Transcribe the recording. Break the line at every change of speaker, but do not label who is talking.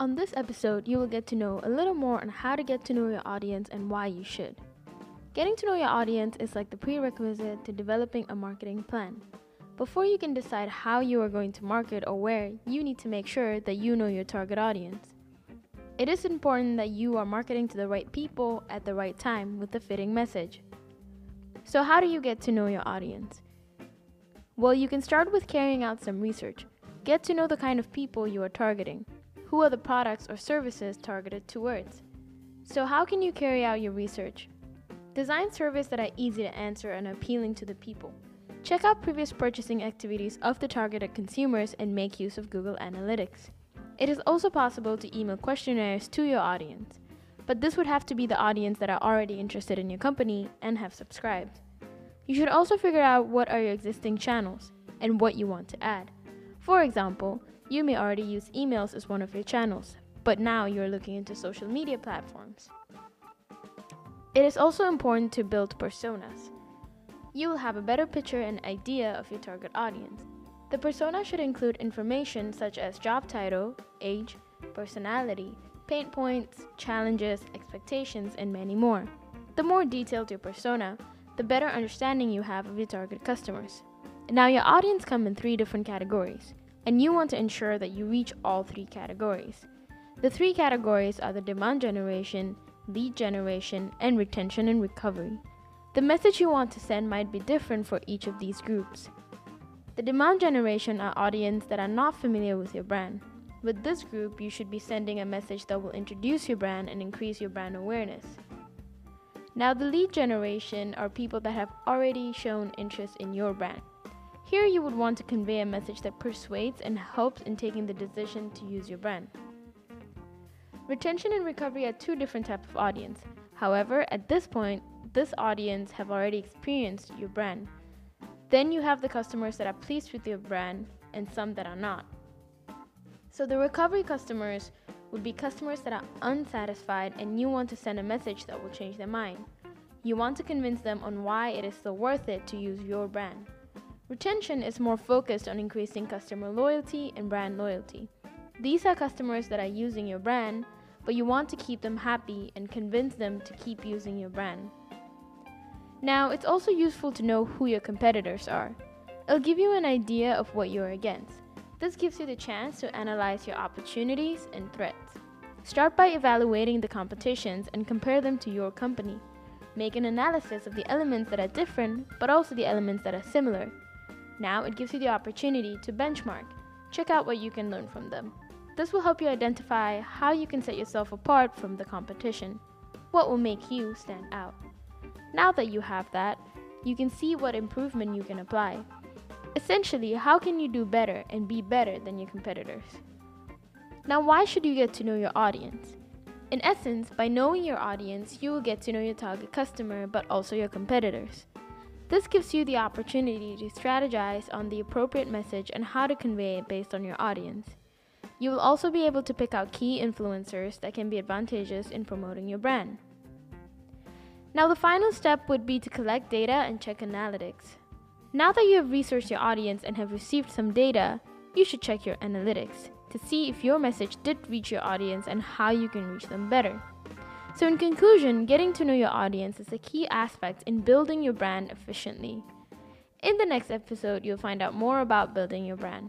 On this episode, you will get to know a little more on how to get to know your audience and why you should. Getting to know your audience is like the prerequisite to developing a marketing plan. Before you can decide how you are going to market or where, you need to make sure that you know your target audience. It is important that you are marketing to the right people at the right time with the fitting message. So, how do you get to know your audience? Well, you can start with carrying out some research. Get to know the kind of people you are targeting. Who are the products or services targeted towards? So, how can you carry out your research? Design surveys that are easy to answer and appealing to the people. Check out previous purchasing activities of the targeted consumers and make use of Google Analytics. It is also possible to email questionnaires to your audience, but this would have to be the audience that are already interested in your company and have subscribed. You should also figure out what are your existing channels and what you want to add. For example, you may already use emails as one of your channels, but now you're looking into social media platforms. It is also important to build personas. You will have a better picture and idea of your target audience. The persona should include information such as job title, age, personality, pain points, challenges, expectations, and many more. The more detailed your persona, the better understanding you have of your target customers. Now, your audience come in three different categories, and you want to ensure that you reach all three categories. The three categories are the demand generation, lead generation, and retention and recovery. The message you want to send might be different for each of these groups. The demand generation are audience that are not familiar with your brand. With this group, you should be sending a message that will introduce your brand and increase your brand awareness. Now, the lead generation are people that have already shown interest in your brand. Here, you would want to convey a message that persuades and helps in taking the decision to use your brand. Retention and recovery are two different types of audience. However, at this point, this audience have already experienced your brand. Then you have the customers that are pleased with your brand and some that are not. So the recovery customers would be customers that are unsatisfied and you want to send a message that will change their mind. You want to convince them on why it is still worth it to use your brand. Retention is more focused on increasing customer loyalty and brand loyalty. These are customers that are using your brand, but you want to keep them happy and convince them to keep using your brand. Now, it's also useful to know who your competitors are. It'll give you an idea of what you're against. This gives you the chance to analyze your opportunities and threats. Start by evaluating the competitions and compare them to your company. Make an analysis of the elements that are different, but also the elements that are similar. Now it gives you the opportunity to benchmark. Check out what you can learn from them. This will help you identify how you can set yourself apart from the competition. What will make you stand out? Now that you have that, you can see what improvement you can apply. Essentially, how can you do better and be better than your competitors? Now, why should you get to know your audience? In essence, by knowing your audience, you will get to know your target customer but also your competitors. This gives you the opportunity to strategize on the appropriate message and how to convey it based on your audience. You will also be able to pick out key influencers that can be advantageous in promoting your brand. Now, the final step would be to collect data and check analytics. Now that you have researched your audience and have received some data, you should check your analytics to see if your message did reach your audience and how you can reach them better. So, in conclusion, getting to know your audience is a key aspect in building your brand efficiently. In the next episode, you'll find out more about building your brand.